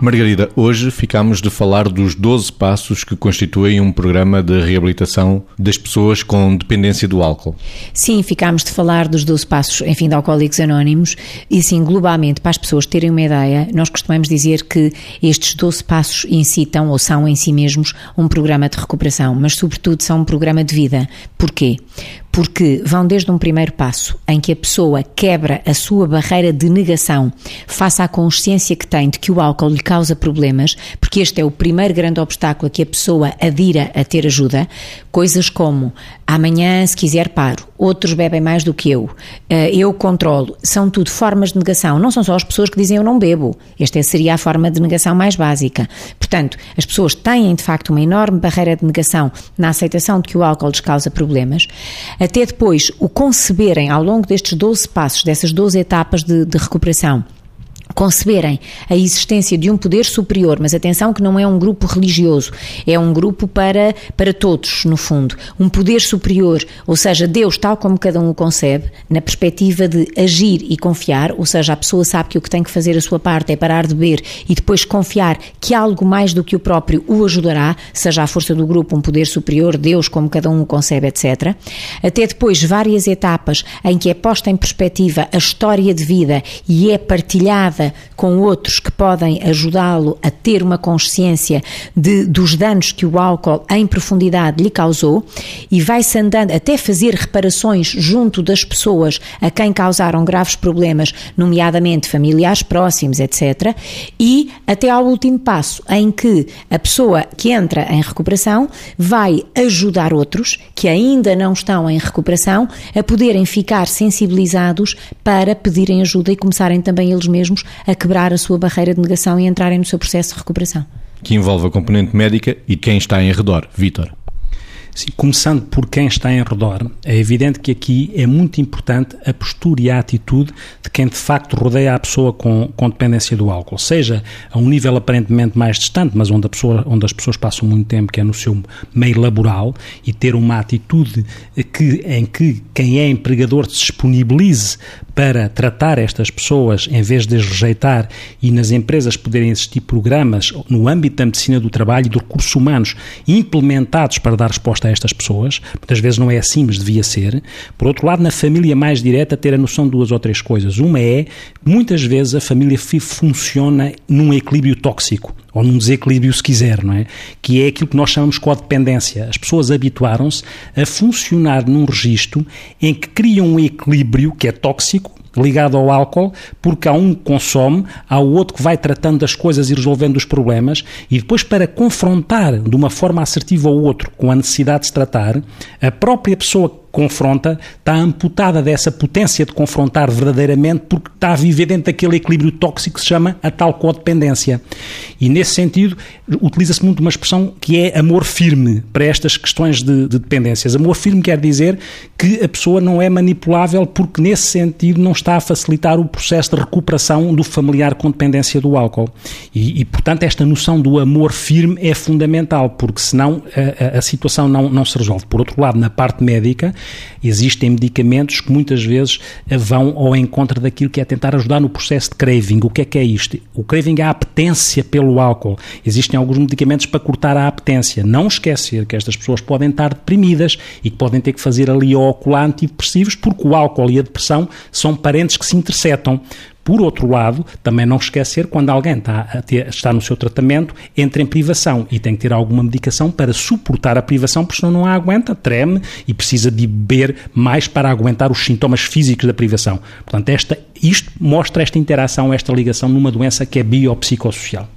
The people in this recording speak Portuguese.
Margarida, hoje ficamos de falar dos 12 passos que constituem um programa de reabilitação das pessoas com dependência do álcool. Sim, ficámos de falar dos 12 passos, enfim, de Alcoólicos Anónimos e sim, globalmente, para as pessoas terem uma ideia, nós costumamos dizer que estes 12 passos incitam ou são em si mesmos um programa de recuperação, mas sobretudo são um programa de vida. Porquê? Porque vão desde um primeiro passo em que a pessoa quebra a sua barreira de negação face à consciência que tem de que o álcool lhe causa problemas, porque este é o primeiro grande obstáculo a que a pessoa adira a ter ajuda, coisas como amanhã, se quiser, paro, outros bebem mais do que eu, eh, eu controlo, são tudo formas de negação, não são só as pessoas que dizem eu não bebo, esta seria a forma de negação mais básica. Portanto, as pessoas têm de facto uma enorme barreira de negação na aceitação de que o álcool lhes causa problemas, até depois o conceberem ao longo destes 12 passos, dessas 12 etapas de, de recuperação conceberem a existência de um poder superior, mas atenção que não é um grupo religioso, é um grupo para, para todos, no fundo. Um poder superior, ou seja, Deus, tal como cada um o concebe, na perspectiva de agir e confiar, ou seja, a pessoa sabe que o que tem que fazer a sua parte é parar de beber e depois confiar que algo mais do que o próprio o ajudará, seja a força do grupo, um poder superior, Deus, como cada um o concebe, etc. Até depois várias etapas em que é posta em perspectiva a história de vida e é partilhada com outros que podem ajudá-lo a ter uma consciência de, dos danos que o álcool em profundidade lhe causou e vai-se andando até fazer reparações junto das pessoas a quem causaram graves problemas, nomeadamente familiares próximos, etc. E até ao último passo, em que a pessoa que entra em recuperação vai ajudar outros que ainda não estão em recuperação a poderem ficar sensibilizados para pedirem ajuda e começarem também eles mesmos a quebrar a sua barreira de negação e entrarem no seu processo de recuperação. Que envolve a componente médica e quem está em redor. Vítor. Sim, começando por quem está em redor, é evidente que aqui é muito importante a postura e a atitude de quem de facto rodeia a pessoa com, com dependência do álcool, seja a um nível aparentemente mais distante, mas onde, a pessoa, onde as pessoas passam muito tempo, que é no seu meio laboral, e ter uma atitude que, em que quem é empregador se disponibilize para tratar estas pessoas em vez de as rejeitar e nas empresas poderem existir programas no âmbito da medicina do trabalho e dos recursos humanos implementados para dar resposta a estas pessoas. Muitas vezes não é assim, mas devia ser. Por outro lado, na família mais direta, ter a noção de duas ou três coisas. Uma é, muitas vezes a família funciona num equilíbrio tóxico ou num desequilíbrio, se quiser, não é? Que é aquilo que nós chamamos de codependência. As pessoas habituaram-se a funcionar num registro em que criam um equilíbrio que é tóxico, ligado ao álcool, porque há um que consome, há o outro que vai tratando das coisas e resolvendo os problemas, e depois, para confrontar de uma forma assertiva o outro com a necessidade de se tratar, a própria pessoa confronta está amputada dessa potência de confrontar verdadeiramente porque está a viver dentro daquele equilíbrio tóxico que se chama a tal codependência. E nesse sentido, utiliza-se muito uma expressão que é amor firme para estas questões de, de, dependências. Amor firme quer dizer que a pessoa não é manipulável porque nesse sentido não está a facilitar o processo de recuperação do familiar com dependência do álcool. E, e portanto, esta noção do amor firme é fundamental porque senão a, a, a situação não, não se resolve. Por outro lado, na parte médica, Existem medicamentos que muitas vezes vão ao encontro daquilo que é tentar ajudar no processo de craving. O que é que é isto? O craving é a apetência pelo álcool. Existem alguns medicamentos para cortar a apetência. Não esquecer que estas pessoas podem estar deprimidas e que podem ter que fazer ali ou ocular antidepressivos porque o álcool e a depressão são parentes que se interceptam. Por outro lado, também não esquecer quando alguém está, ter, está no seu tratamento, entra em privação e tem que ter alguma medicação para suportar a privação, porque senão não a aguenta, treme e precisa de beber mais para aguentar os sintomas físicos da privação. Portanto, esta, isto mostra esta interação, esta ligação numa doença que é biopsicossocial.